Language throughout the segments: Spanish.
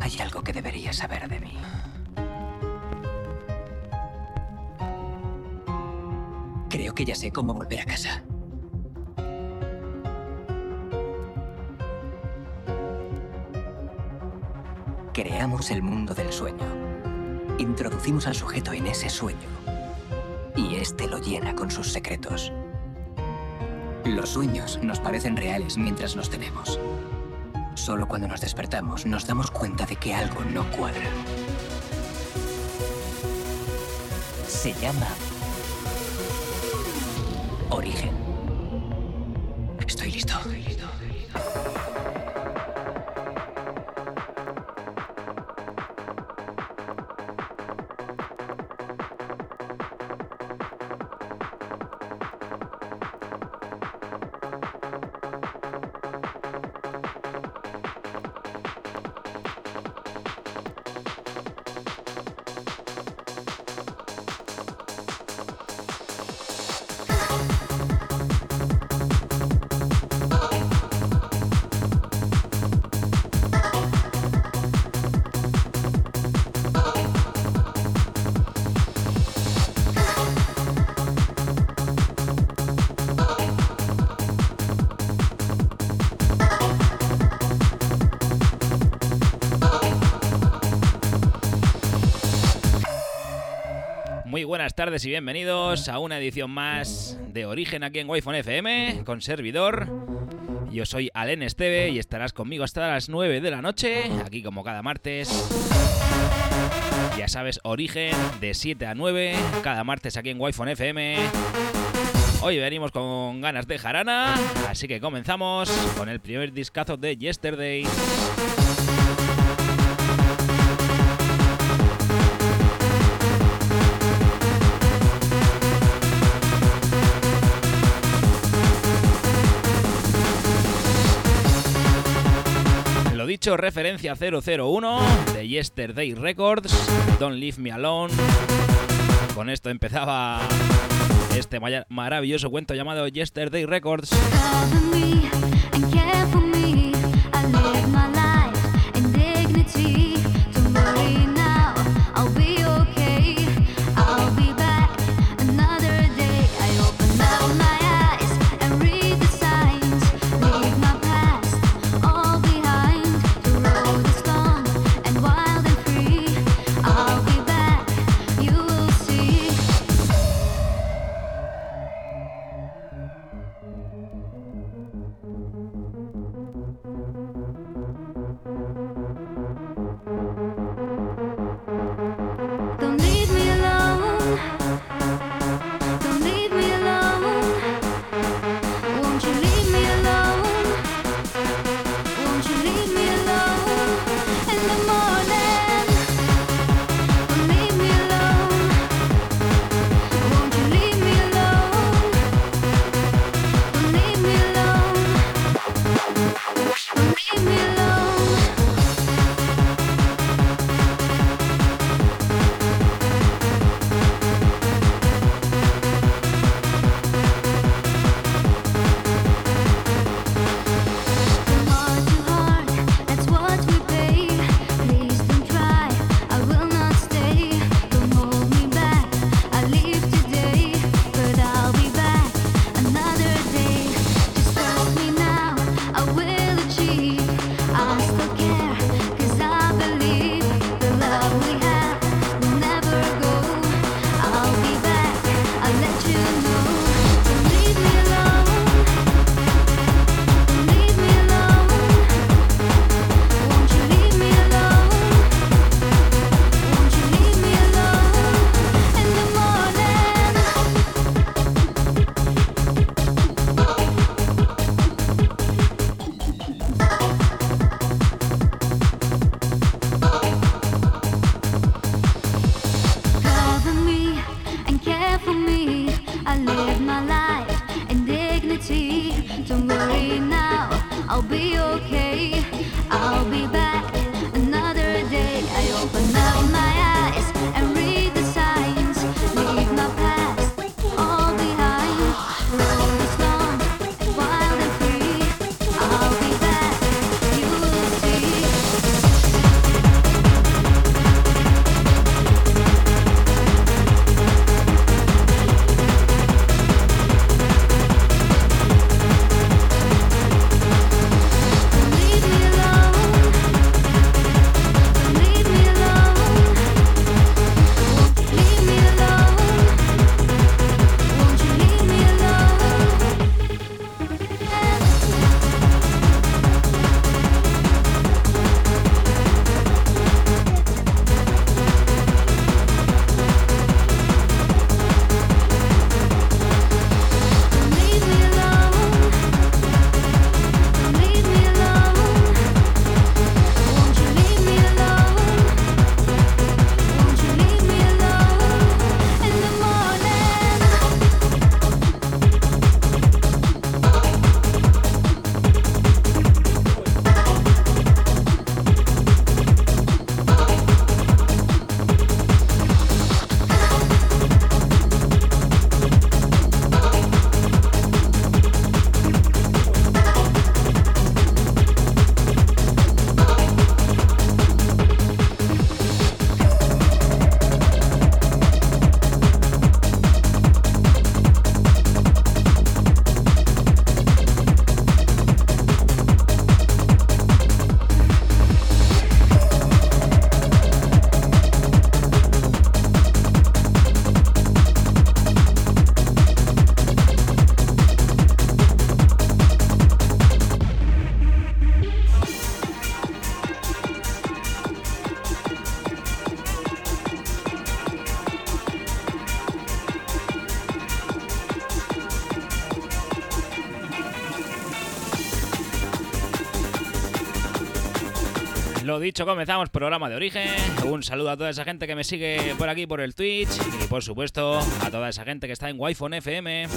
Hay algo que deberías saber de mí. Creo que ya sé cómo volver a casa. Creamos el mundo del sueño. Introducimos al sujeto en ese sueño. Y este lo llena con sus secretos. Los sueños nos parecen reales mientras los tenemos. Solo cuando nos despertamos nos damos cuenta de que algo no cuadra. Se llama Origen. Estoy listo. Buenas tardes y bienvenidos a una edición más de Origen aquí en Wi-Fi FM con servidor. Yo soy Alen Esteve y estarás conmigo hasta las 9 de la noche, aquí como cada martes. Ya sabes, Origen de 7 a 9, cada martes aquí en Wi-Fi FM. Hoy venimos con ganas de jarana, así que comenzamos con el primer discazo de Yesterday. Dicho, referencia 001 de Yesterday Records, Don't Leave Me Alone. Con esto empezaba este maravilloso cuento llamado Yesterday Records. Dicho, comenzamos programa de origen. Un saludo a toda esa gente que me sigue por aquí por el Twitch y por supuesto a toda esa gente que está en Wi-Fi FM.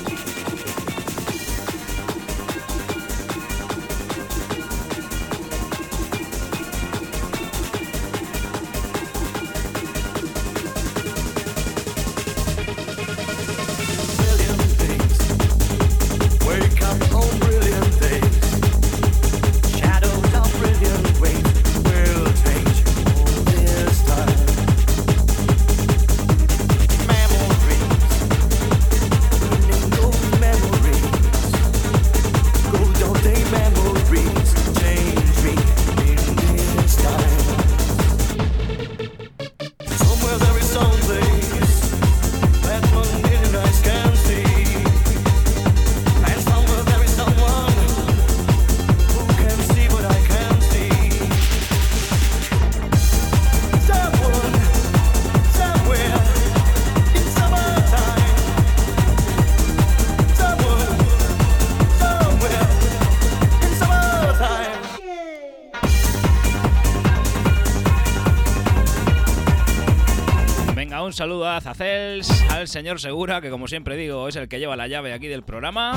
Un saludo a Zacels, al señor Segura, que como siempre digo es el que lleva la llave aquí del programa.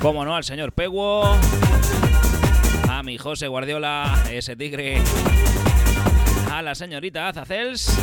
Como no, al señor Peguo, a mi José Guardiola, ese tigre, a la señorita Azacels.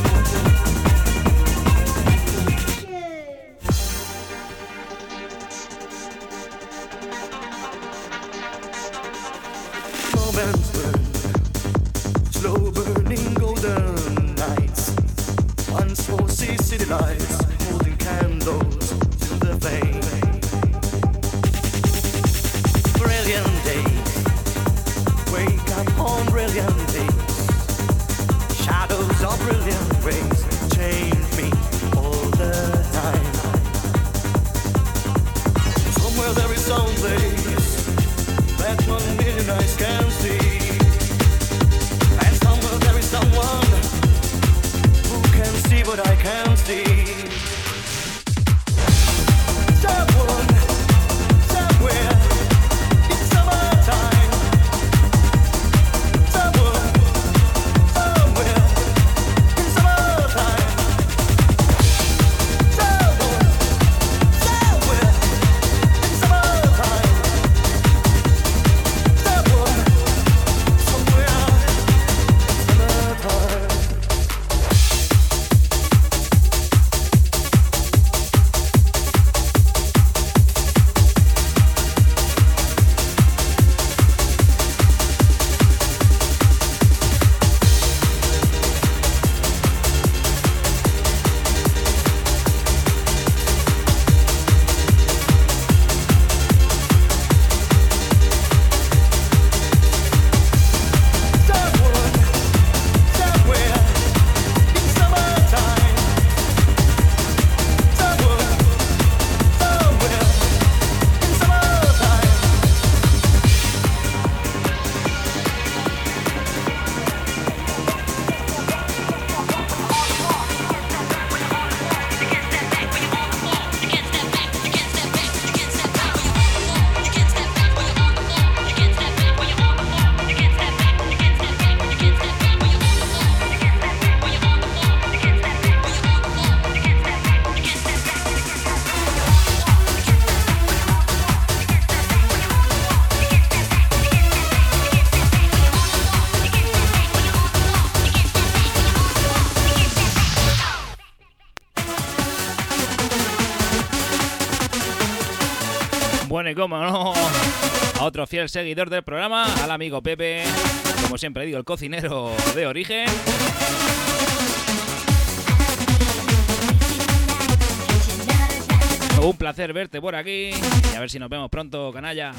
Y como no, a otro fiel seguidor del programa, al amigo Pepe, como siempre digo, el cocinero de origen. Un placer verte por aquí y a ver si nos vemos pronto, canalla.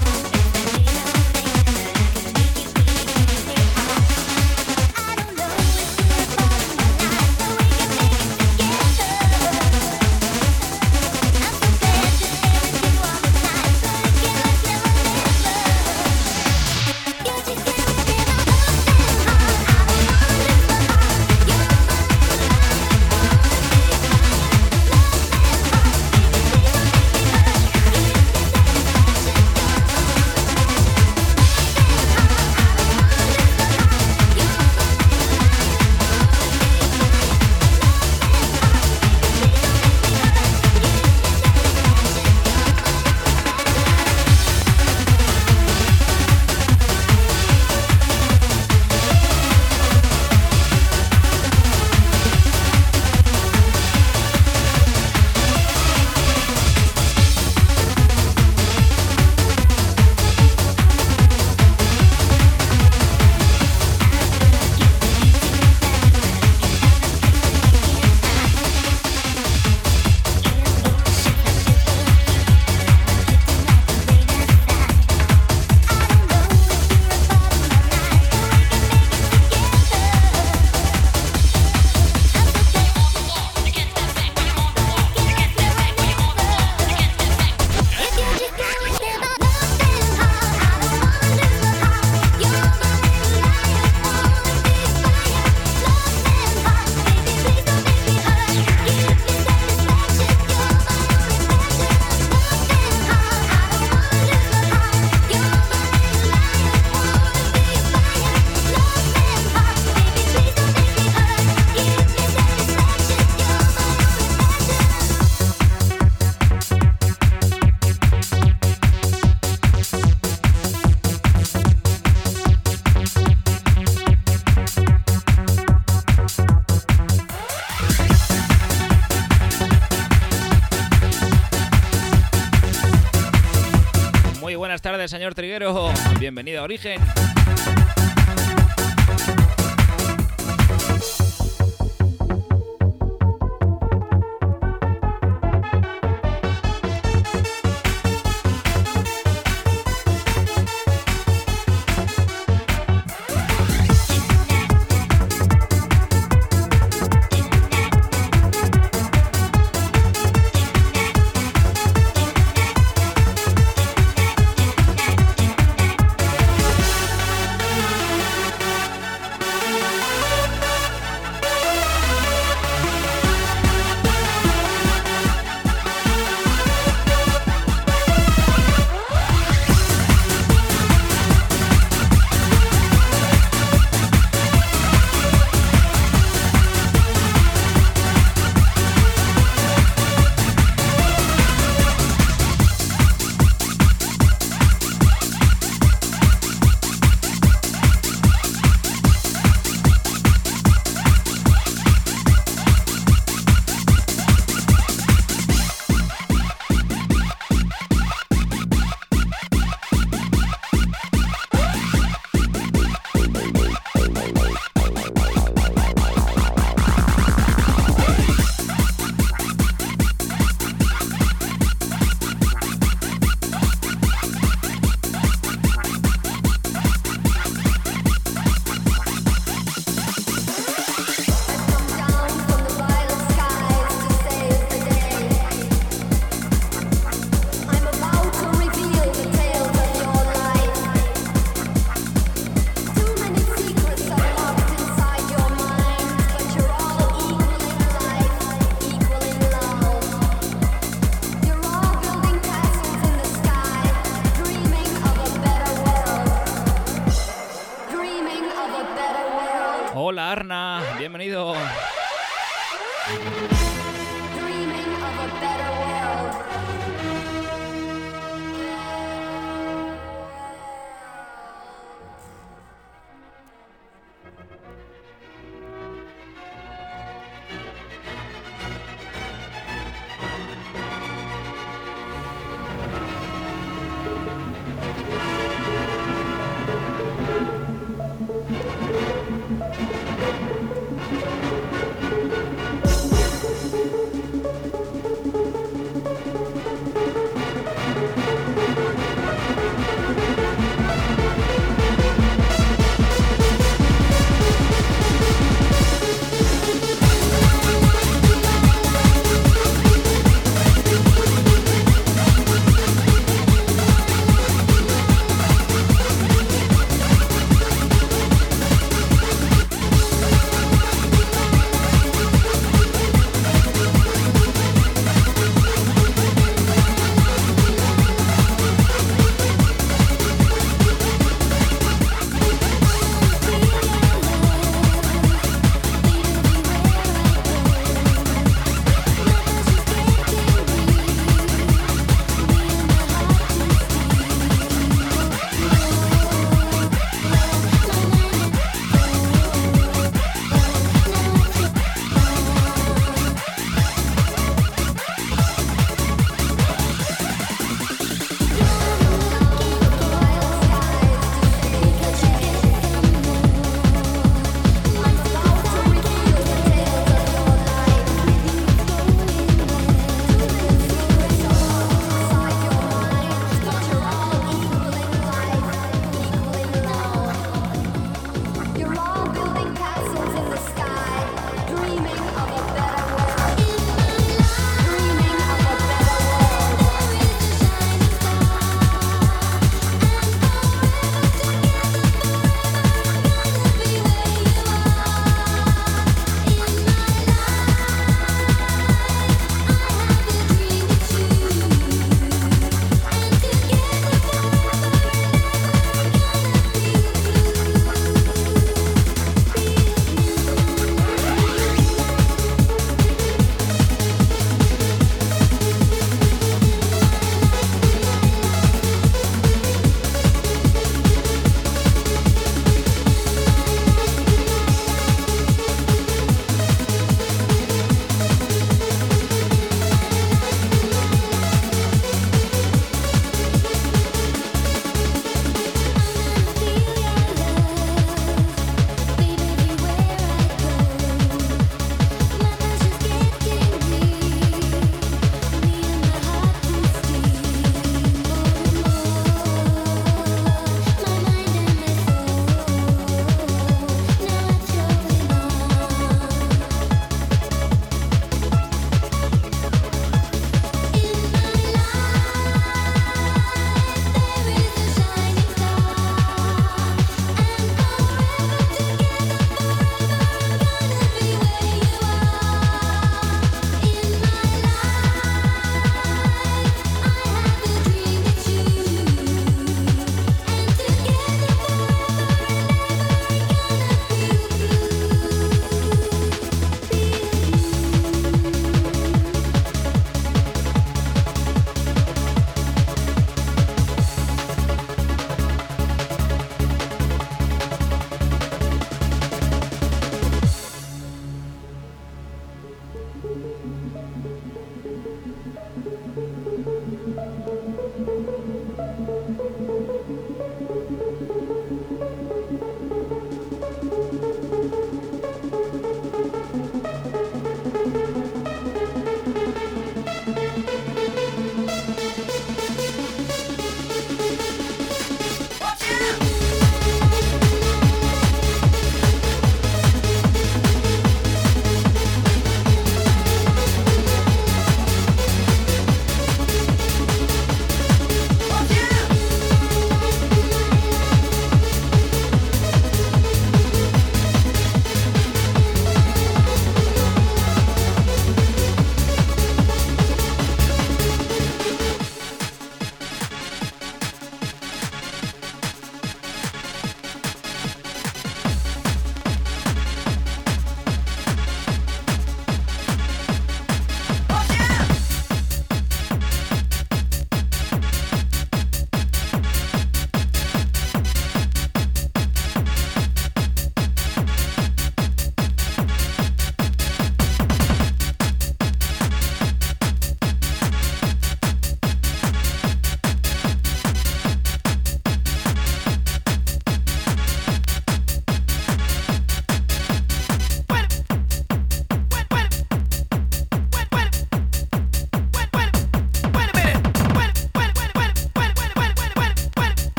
Señor Triguero. Bienvenido a Origen.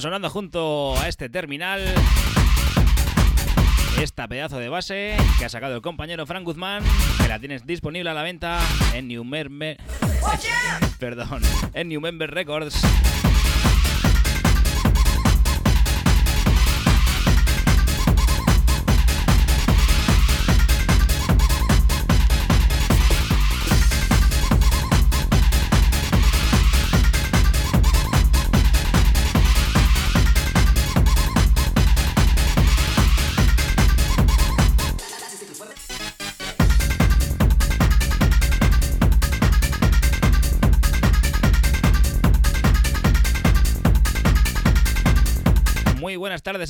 Sonando junto a este terminal. Esta pedazo de base que ha sacado el compañero Frank Guzmán, que la tienes disponible a la venta en New Member... Perdón, en New Member Records.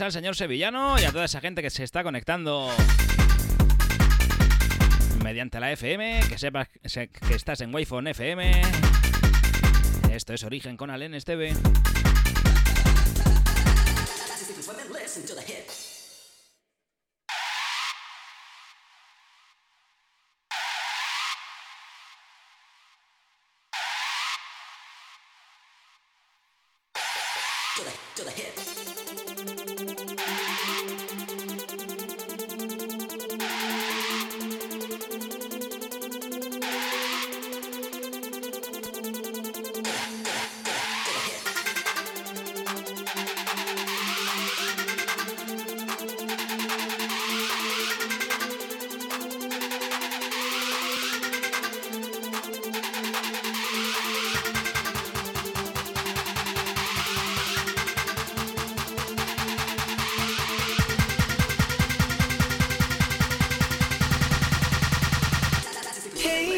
Al señor Sevillano y a toda esa gente que se está conectando mediante la FM, que sepas que estás en Wi-Fi FM. Esto es Origen con Alen Esteve. okay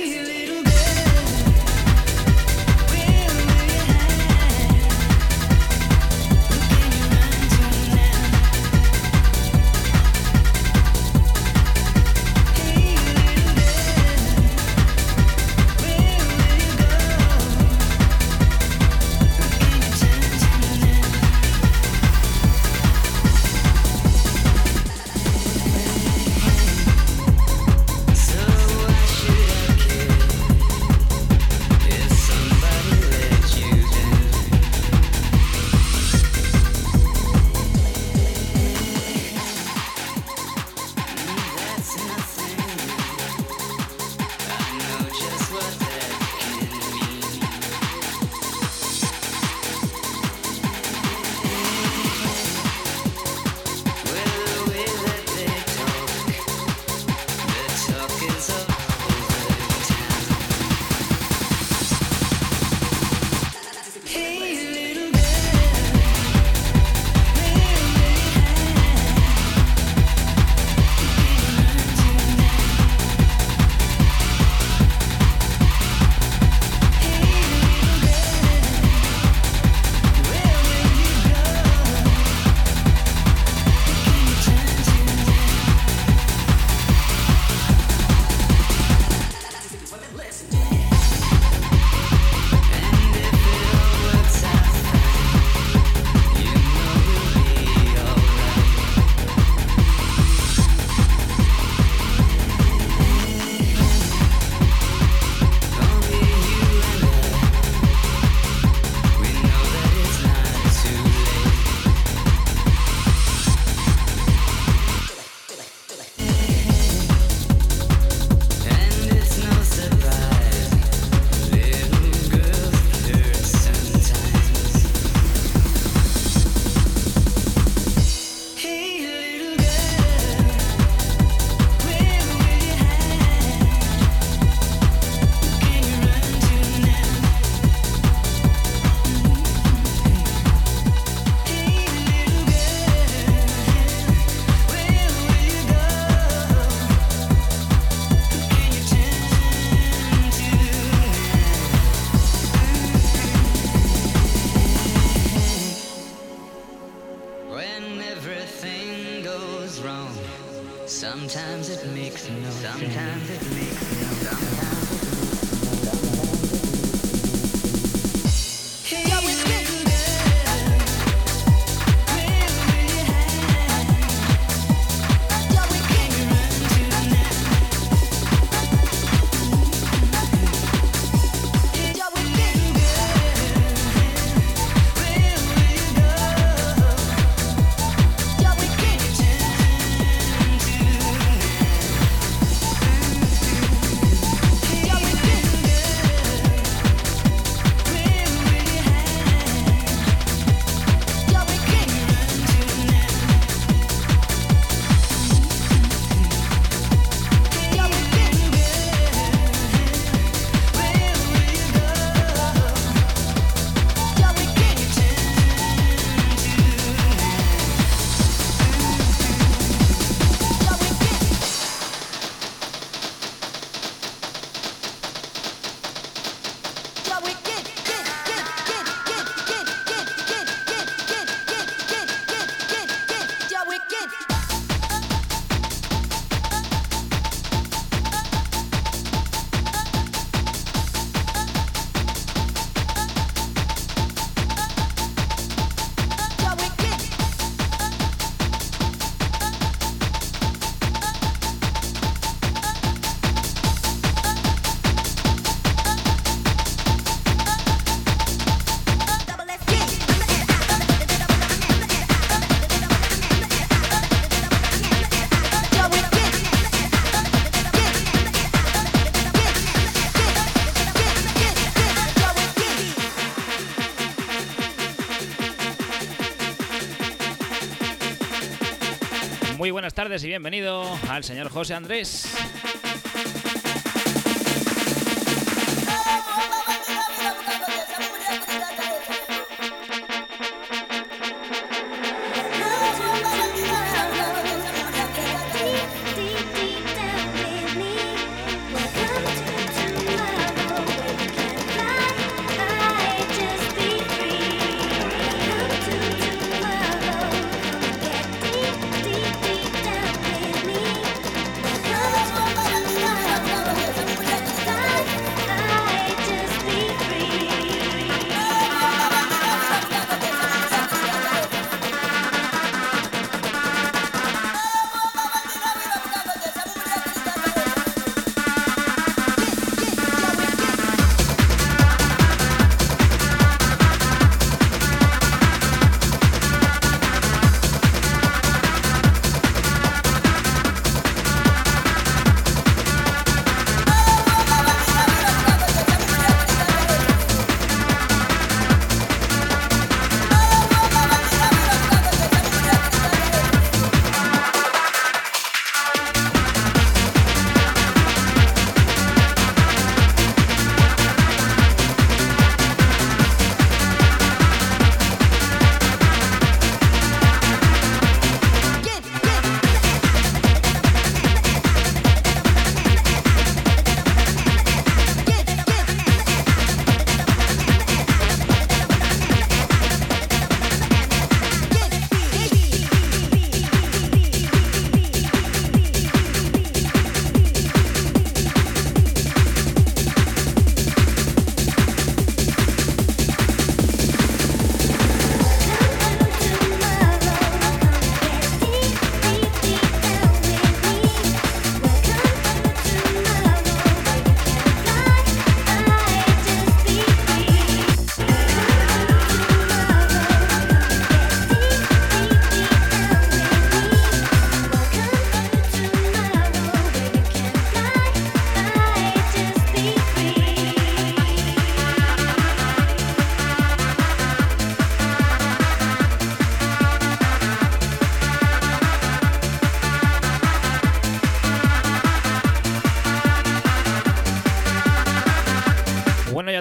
tardes y bienvenido al señor José Andrés.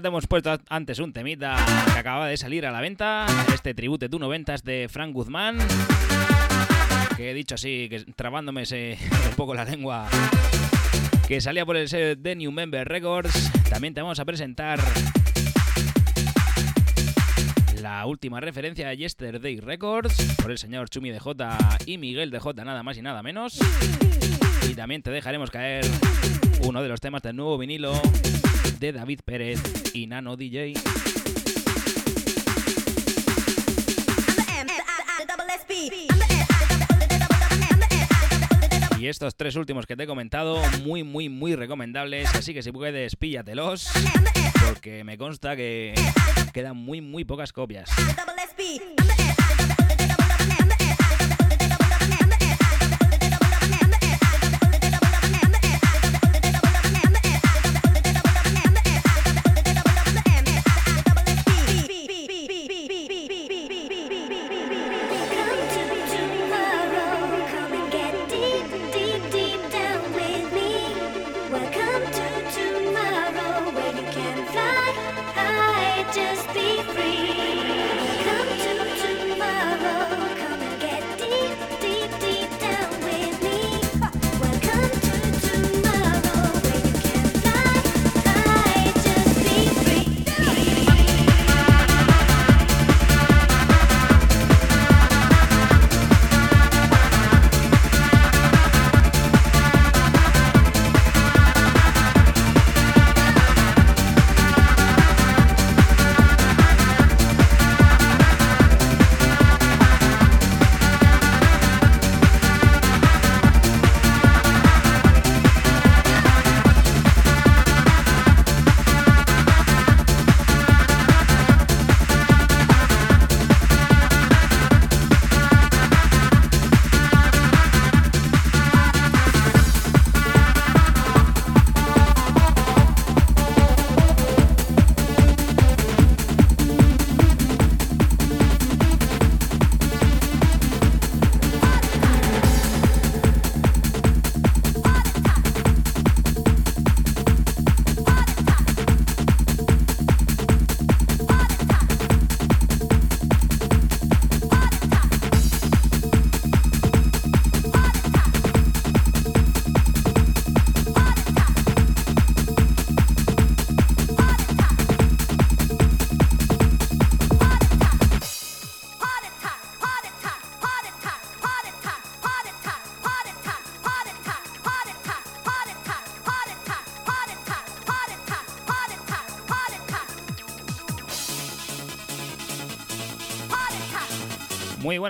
Hemos puesto antes un temita que acaba de salir a la venta, este Tribute tú 90 de Frank Guzmán, que he dicho así, que trabándome un poco la lengua, que salía por el sello de New Member Records. También te vamos a presentar la última referencia a Yesterday Records por el señor Chumi de J y Miguel de J, nada más y nada menos. Y también te dejaremos caer uno de los temas del nuevo vinilo de David Pérez y Nano DJ. Y estos tres últimos que te he comentado, muy, muy, muy recomendables. Así que si puedes, píllatelos. Porque me consta que quedan muy, muy pocas copias.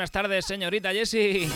Buenas tardes, señorita Jessie.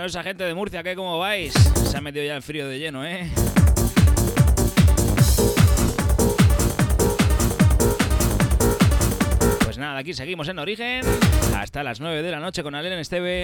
Bueno, esa gente de Murcia, ¿qué cómo vais? Se ha metido ya el frío de lleno, ¿eh? Pues nada, aquí seguimos en Origen. Hasta las 9 de la noche con Alen Esteve.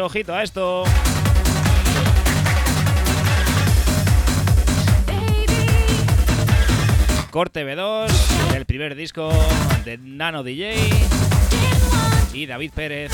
ojito a esto. Corte B2 del primer disco de Nano DJ y David Pérez.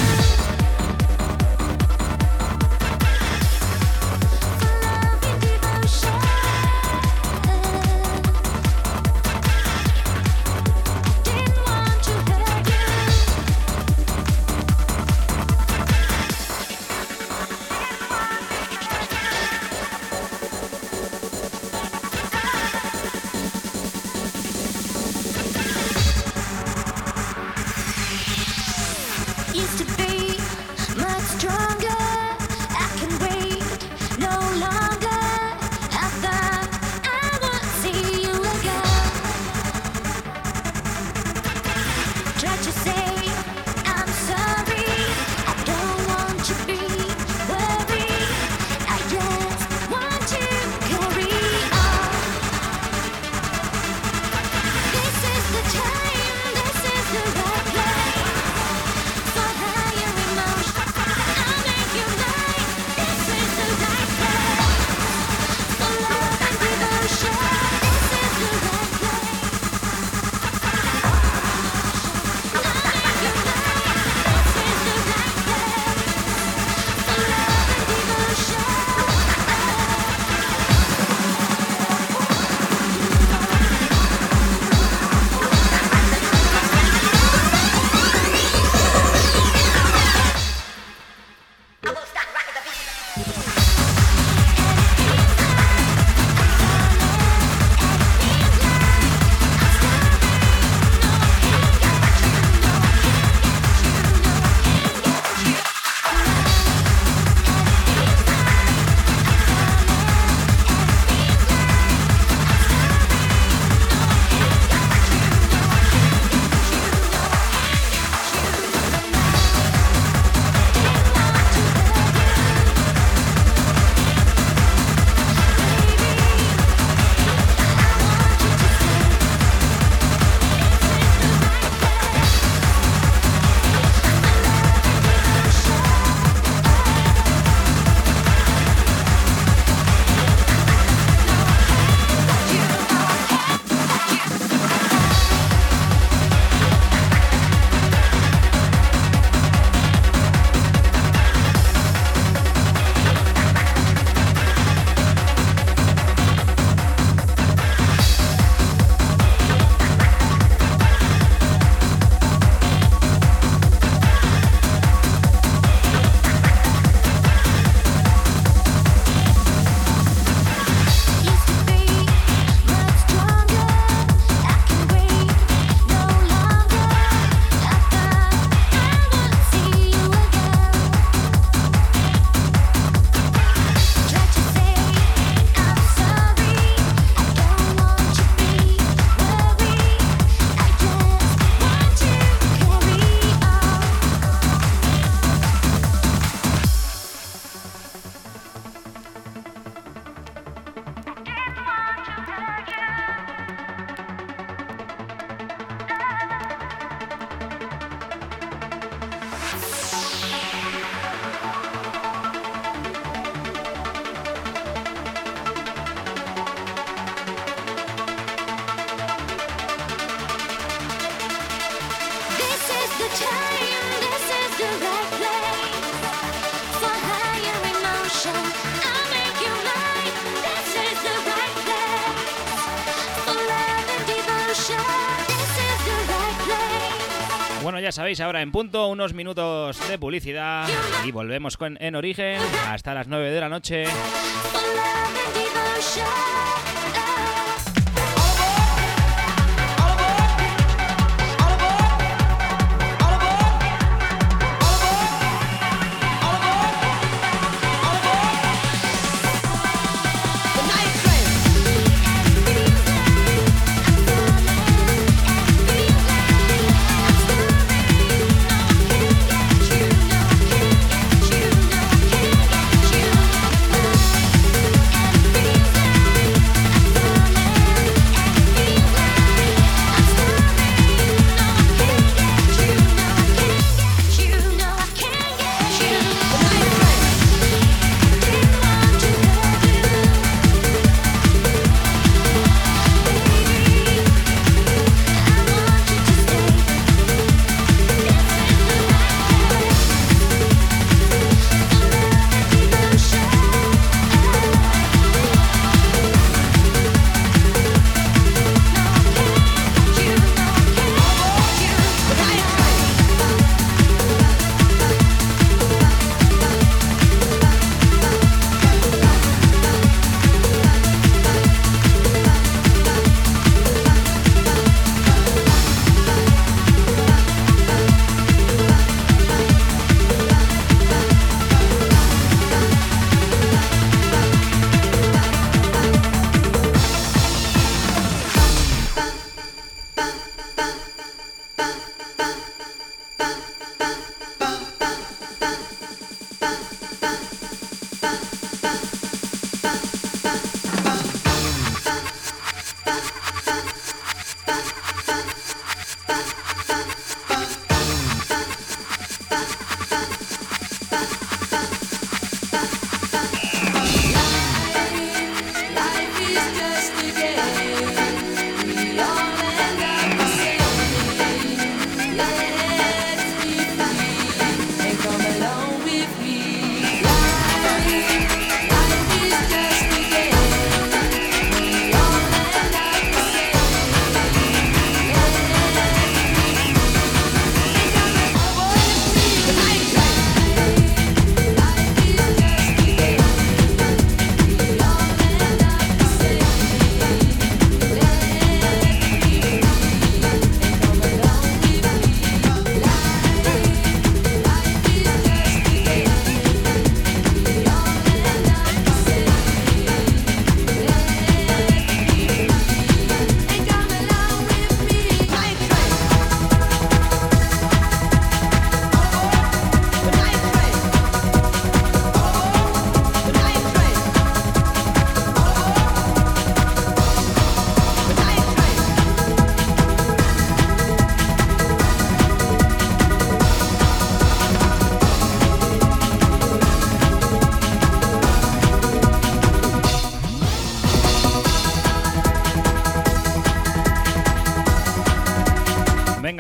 Ya sabéis, ahora en punto, unos minutos de publicidad y volvemos con En Origen hasta las 9 de la noche.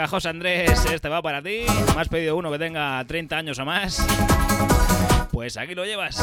José Andrés, este va para ti. Me has pedido uno que tenga 30 años o más. Pues aquí lo llevas.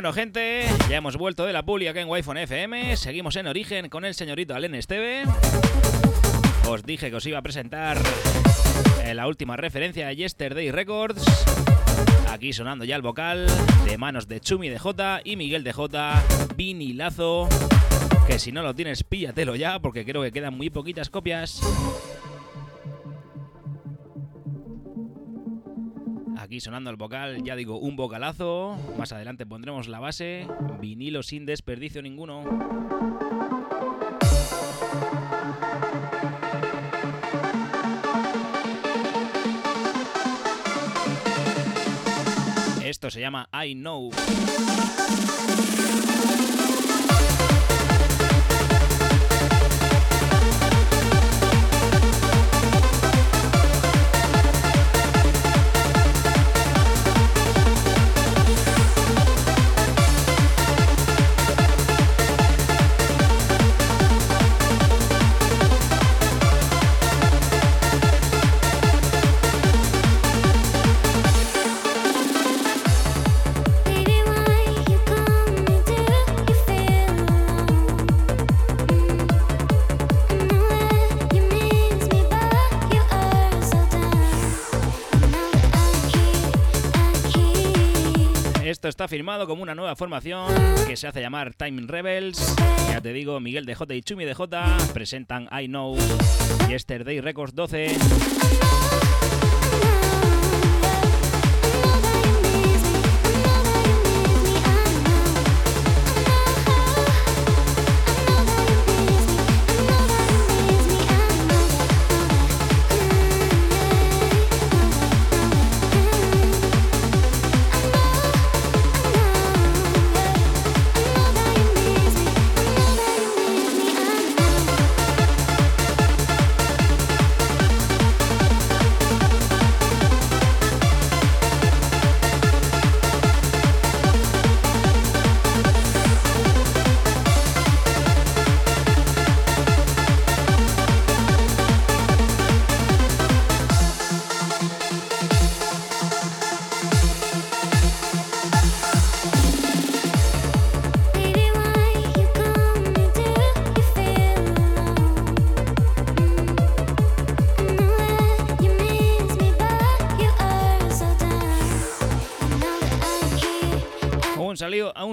Bueno, gente, ya hemos vuelto de la puli acá en Wi-Fi FM. Seguimos en origen con el señorito Alen Esteve. Os dije que os iba a presentar eh, la última referencia de Yesterday Records. Aquí sonando ya el vocal de manos de Chumi de J y Miguel de J, vinilazo. Que si no lo tienes, píllatelo ya, porque creo que quedan muy poquitas copias. Sonando el vocal, ya digo, un vocalazo. Más adelante pondremos la base. Vinilo sin desperdicio ninguno. Esto se llama I Know. Esto está firmado como una nueva formación que se hace llamar Timing Rebels. Ya te digo, Miguel de J y Chumi de J presentan I Know Yesterday Records 12.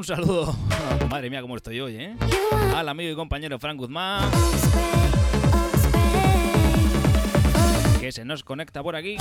Saludo. Madre mía, cómo estoy hoy, ¿eh? Al amigo y compañero Frank Guzmán, que se nos conecta por aquí.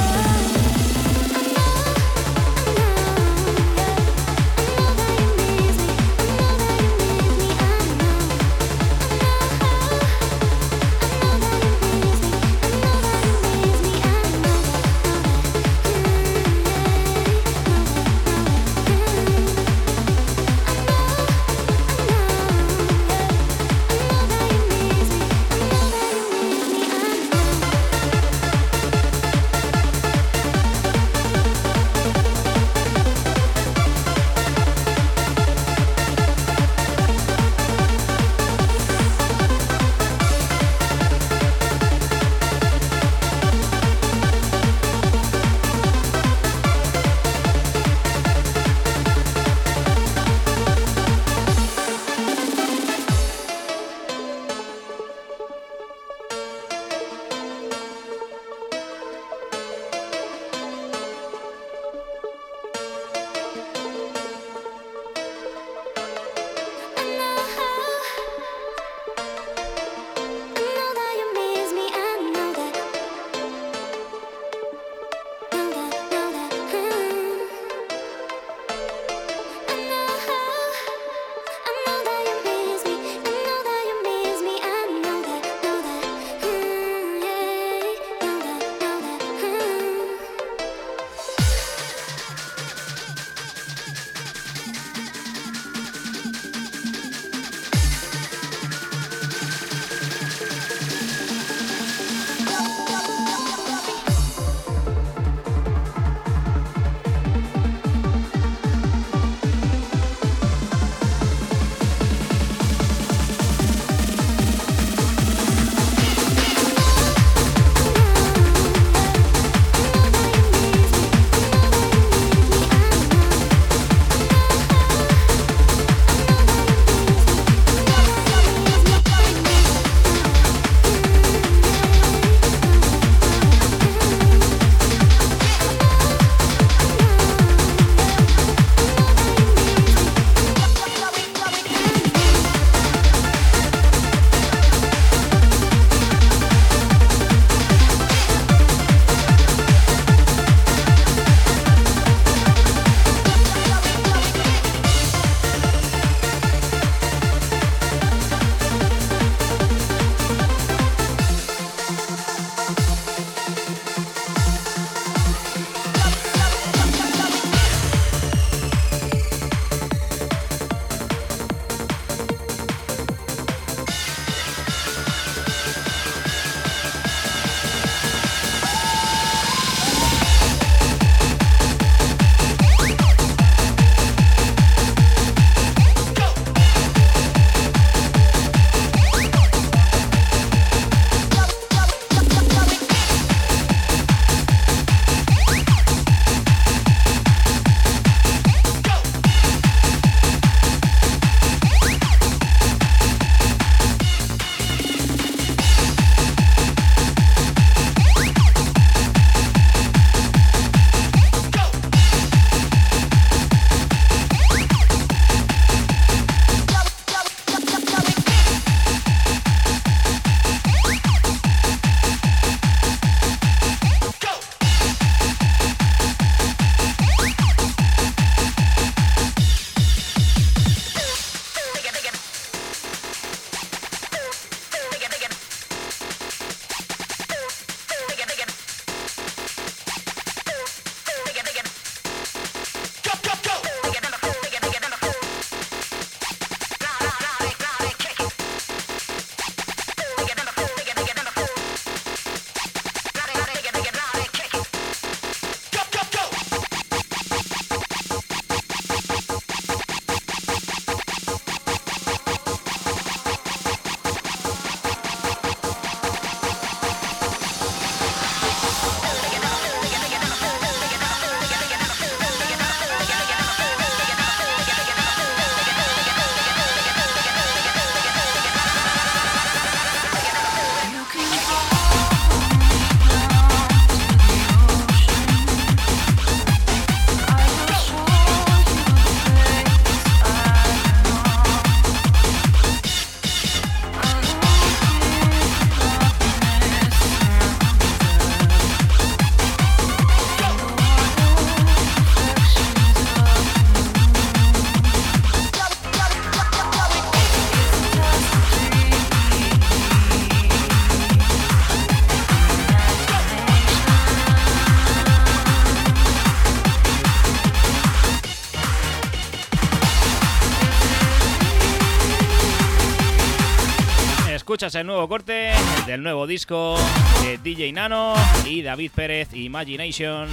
Escuchas el nuevo corte del nuevo disco de DJ Nano y David Pérez Imagination.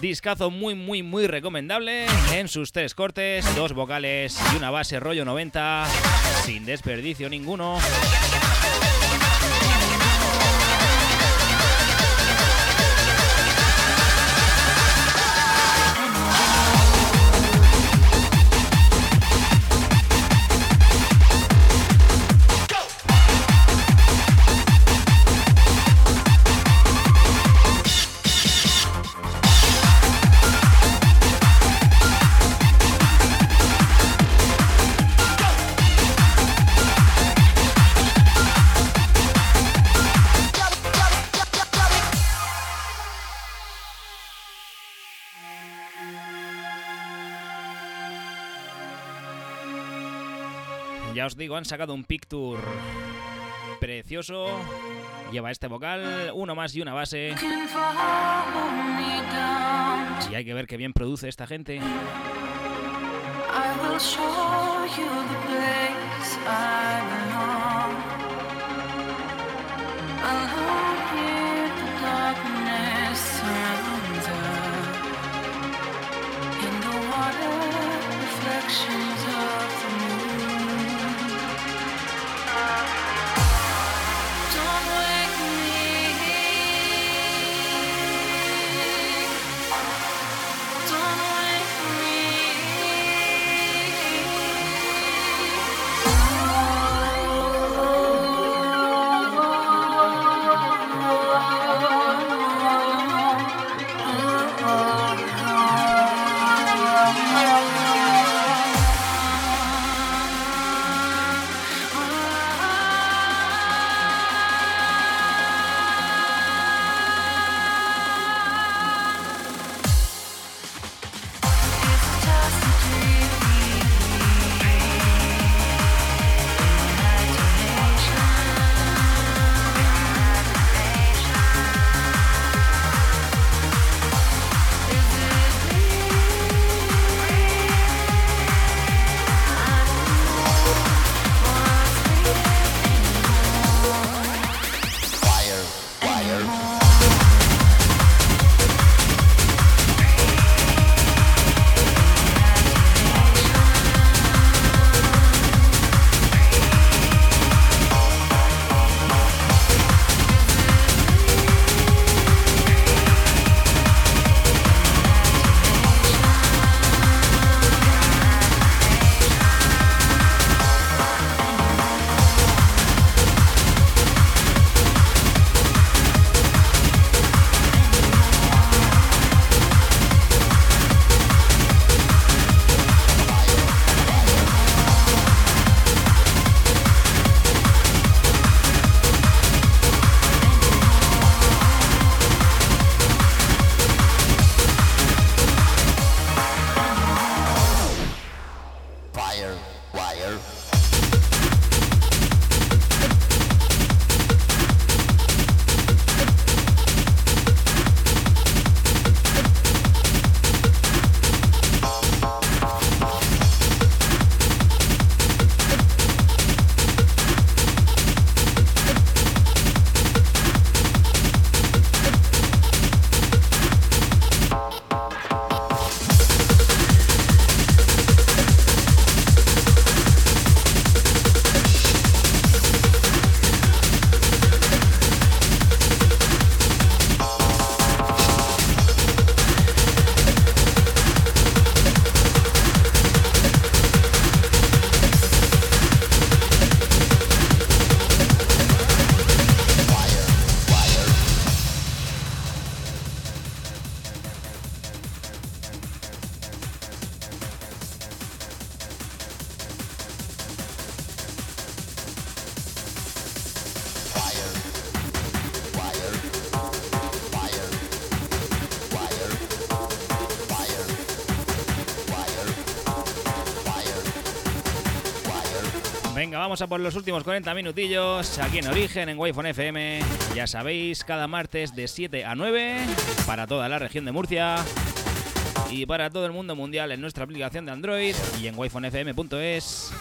Discazo muy, muy, muy recomendable en sus tres cortes, dos vocales y una base rollo 90, sin desperdicio ninguno. Digo, han sacado un picture precioso. Lleva este vocal, uno más y una base. Y hay que ver qué bien produce esta gente. Vamos a por los últimos 40 minutillos aquí en Origen, en Wi-Fi FM. Ya sabéis, cada martes de 7 a 9 para toda la región de Murcia y para todo el mundo mundial en nuestra aplicación de Android y en wifonfm.es.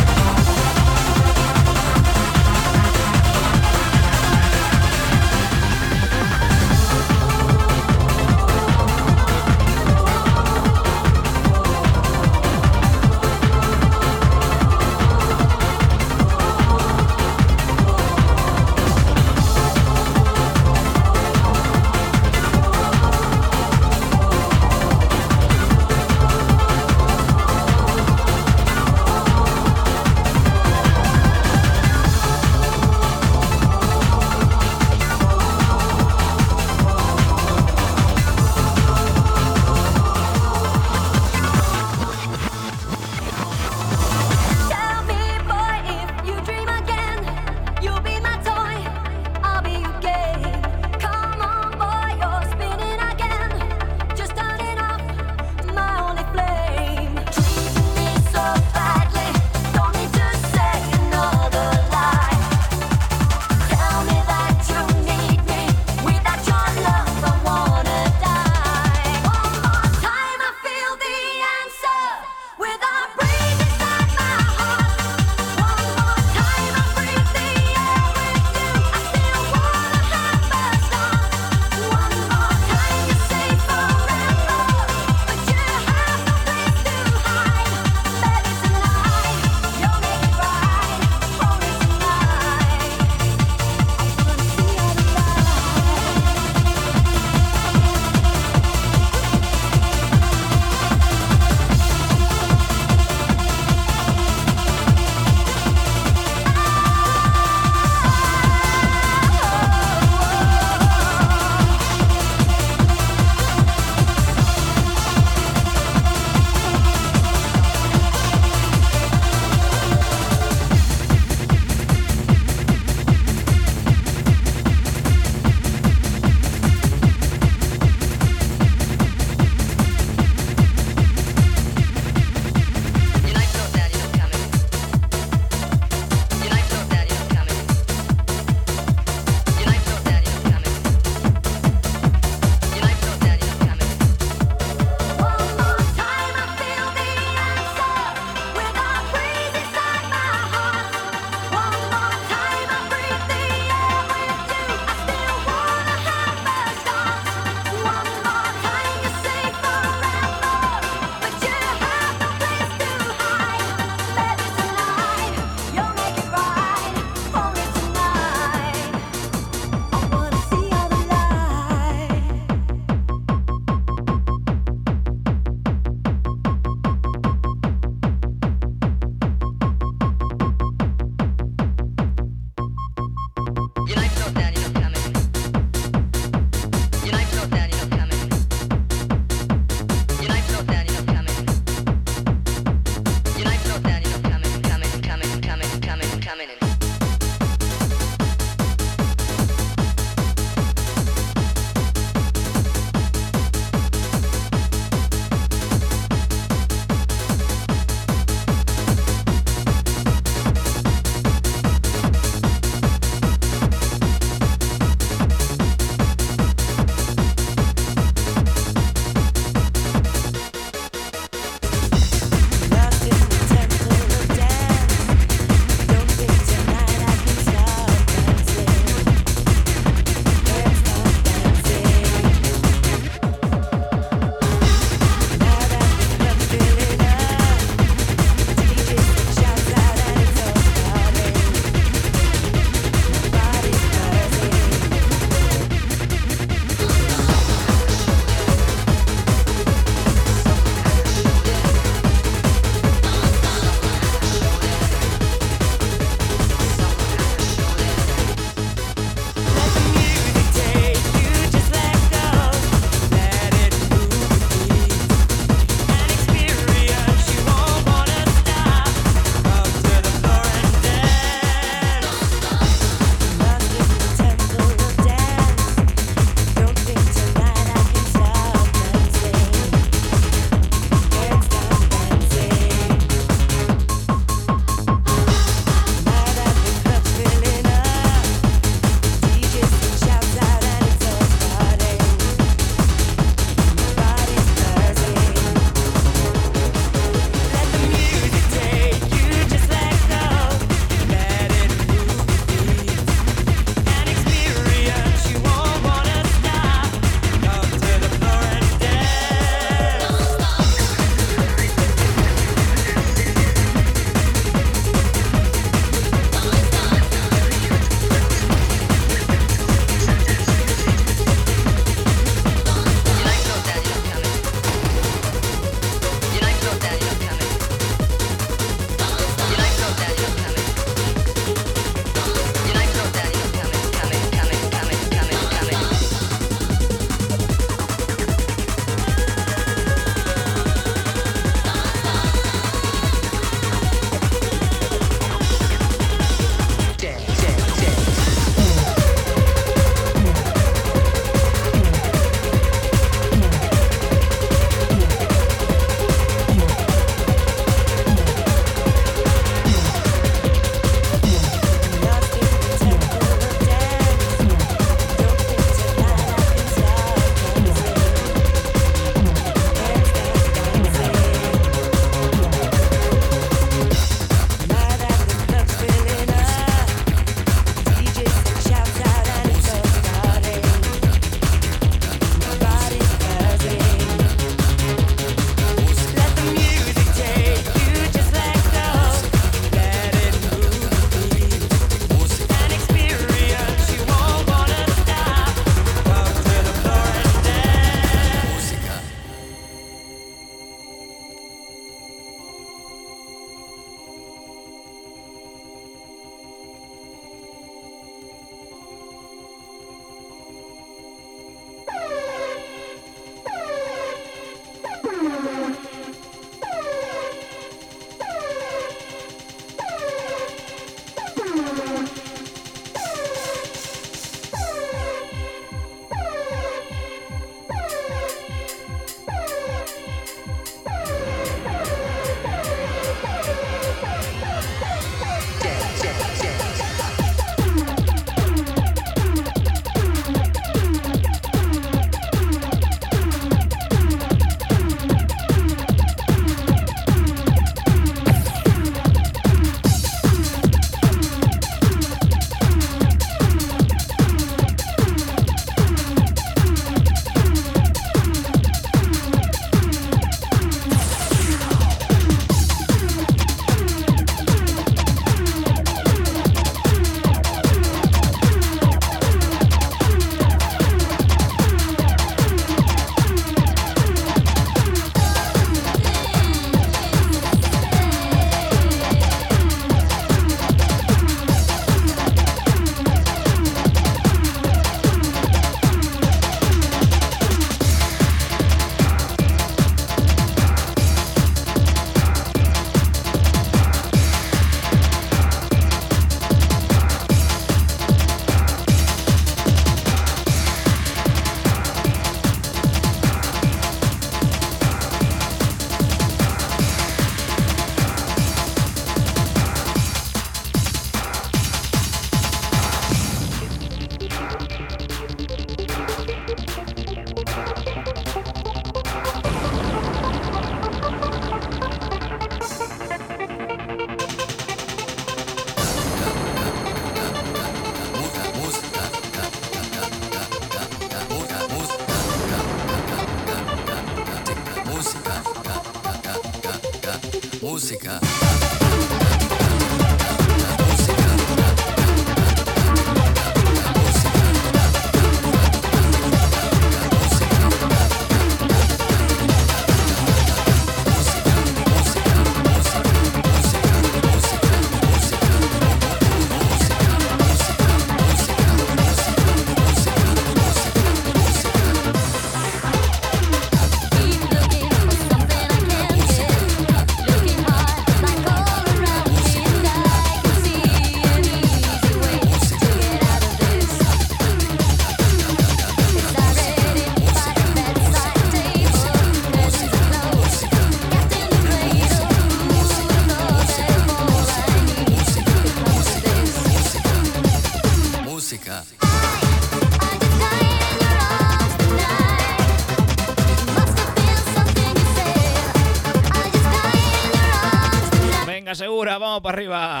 Segura, vamos para arriba.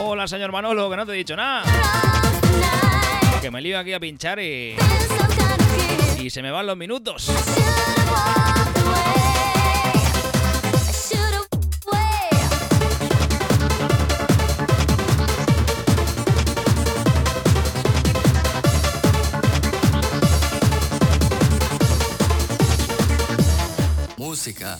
Hola, señor Manolo, que no te he dicho nada. Que me lío aquí a pinchar y, y se me van los minutos. Música.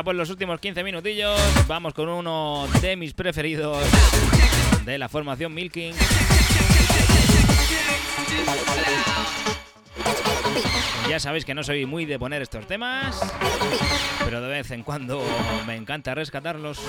Venga, pues los últimos 15 minutillos, vamos con uno de mis preferidos de la formación Milking. Ya sabéis que no soy muy de poner estos temas, pero de vez en cuando me encanta rescatarlos.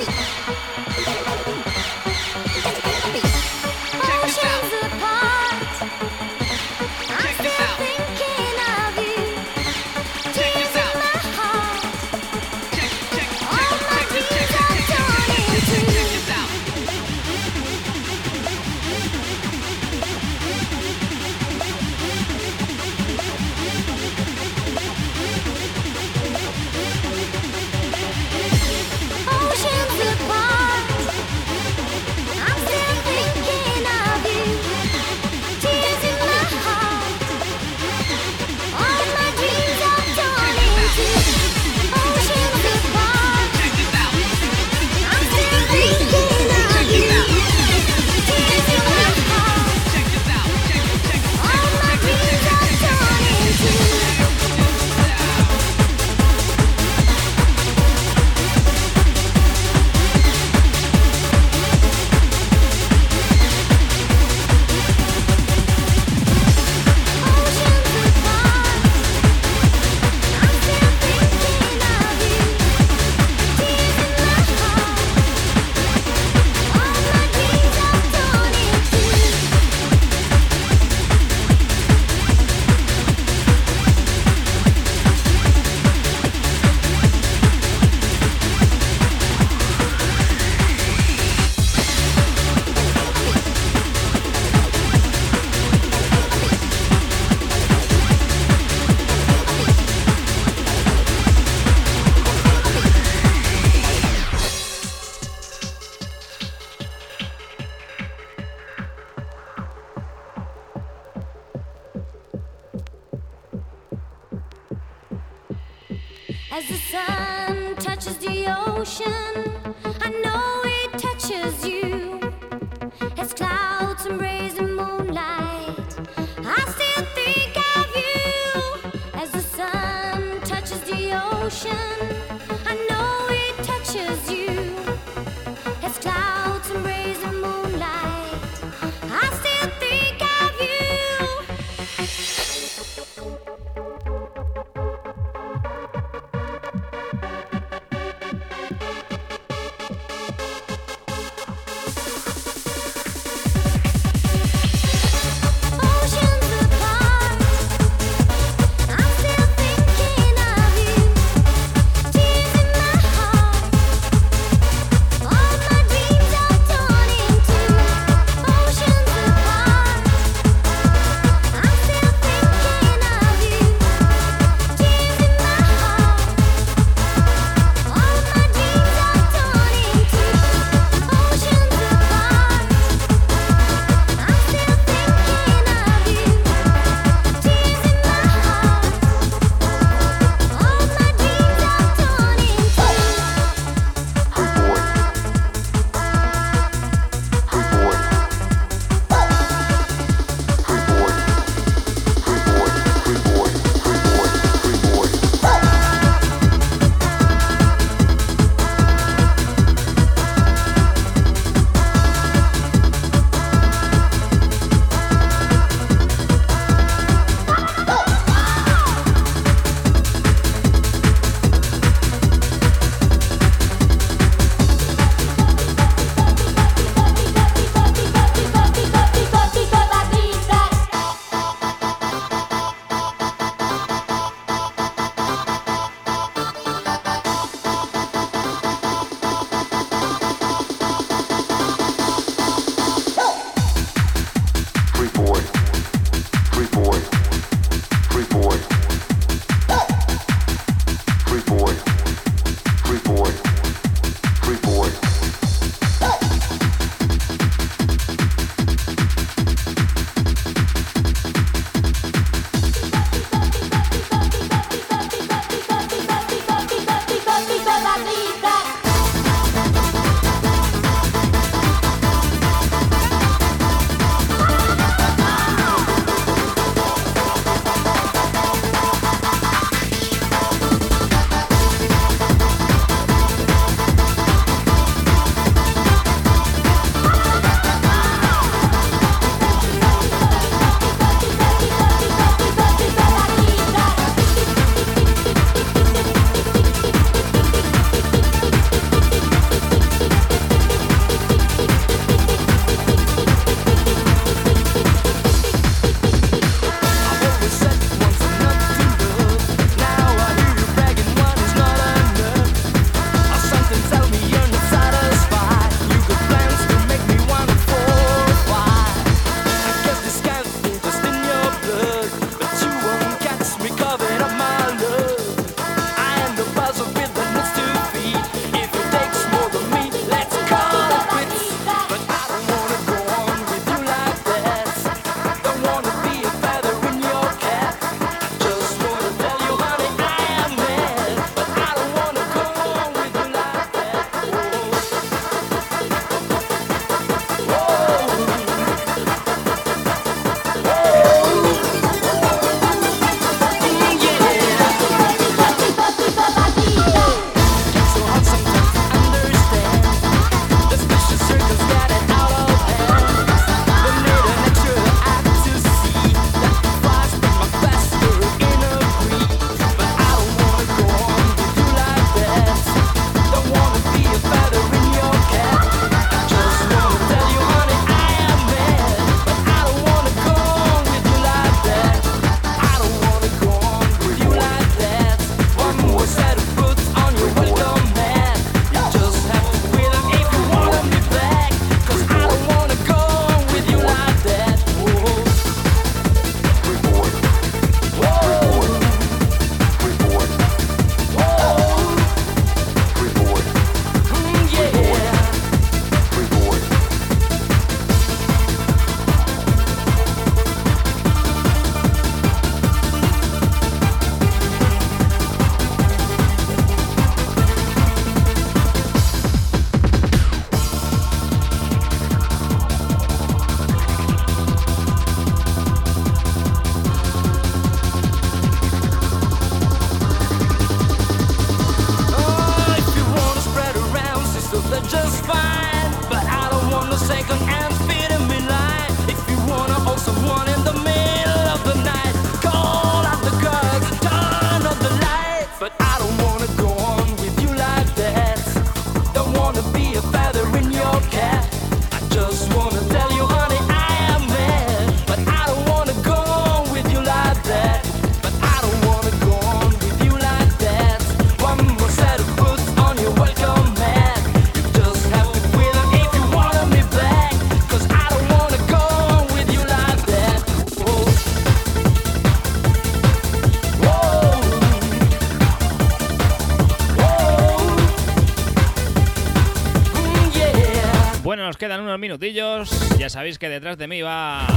Unos minutillos. Ya sabéis que detrás de mí va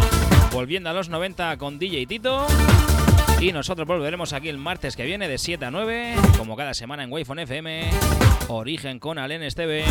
volviendo a los 90 con DJ Tito. Y nosotros volveremos aquí el martes que viene de 7 a 9, como cada semana en Wi-Fi FM. Origen con Alen Esteve.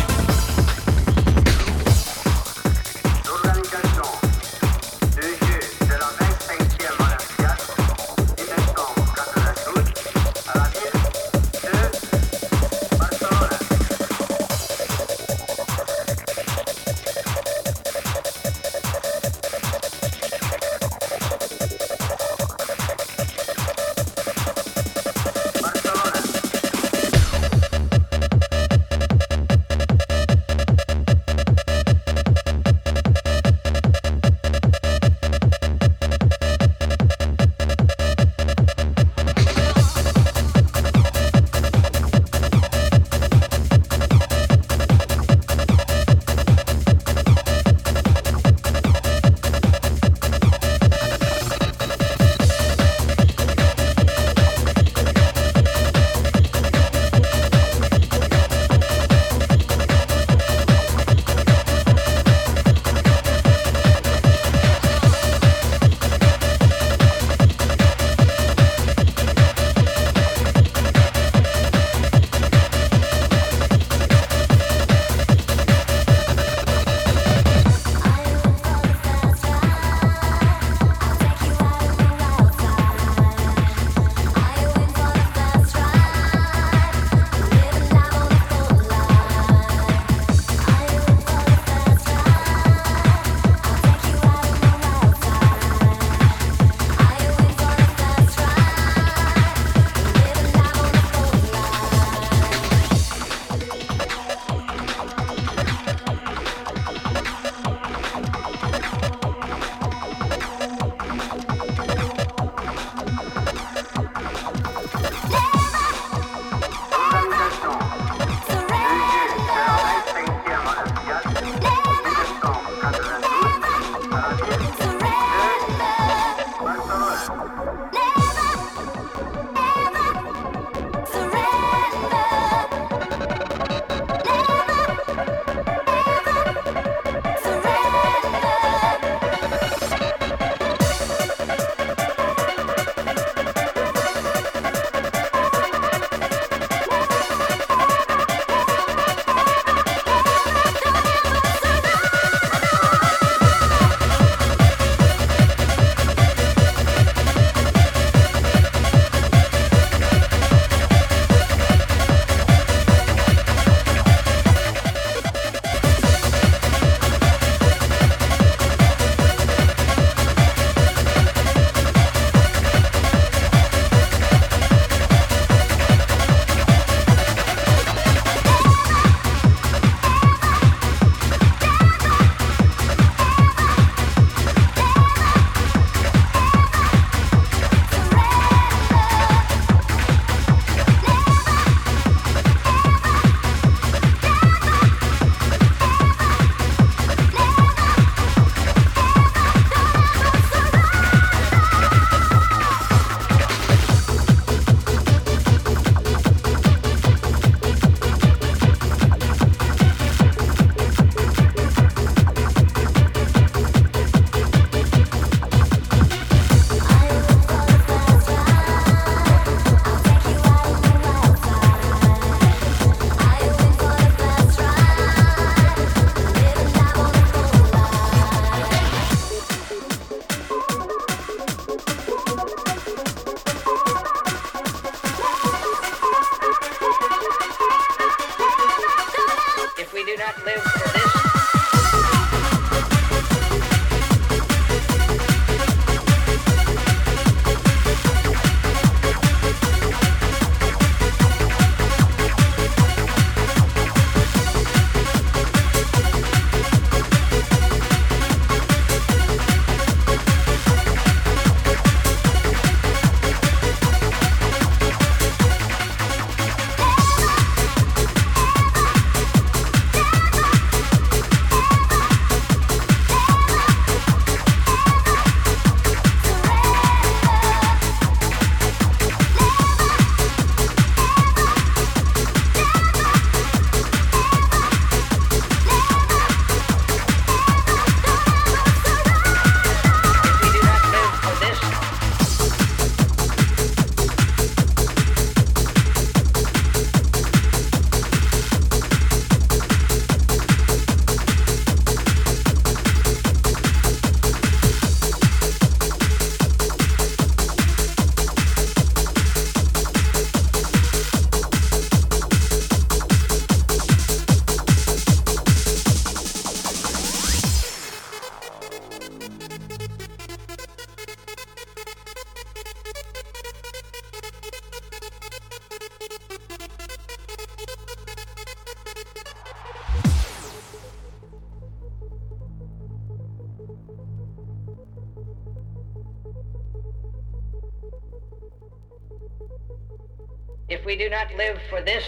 for this.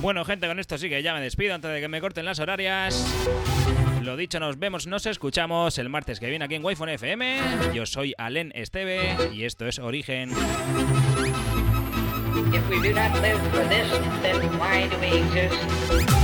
Bueno, gente, con esto sí que ya me despido antes de que me corten las horarias. Lo dicho, nos vemos, nos escuchamos el martes que viene aquí en Wi-Fi FM. Yo soy Alen Esteve y esto es Origen. If we do not live for this, then why do we exist?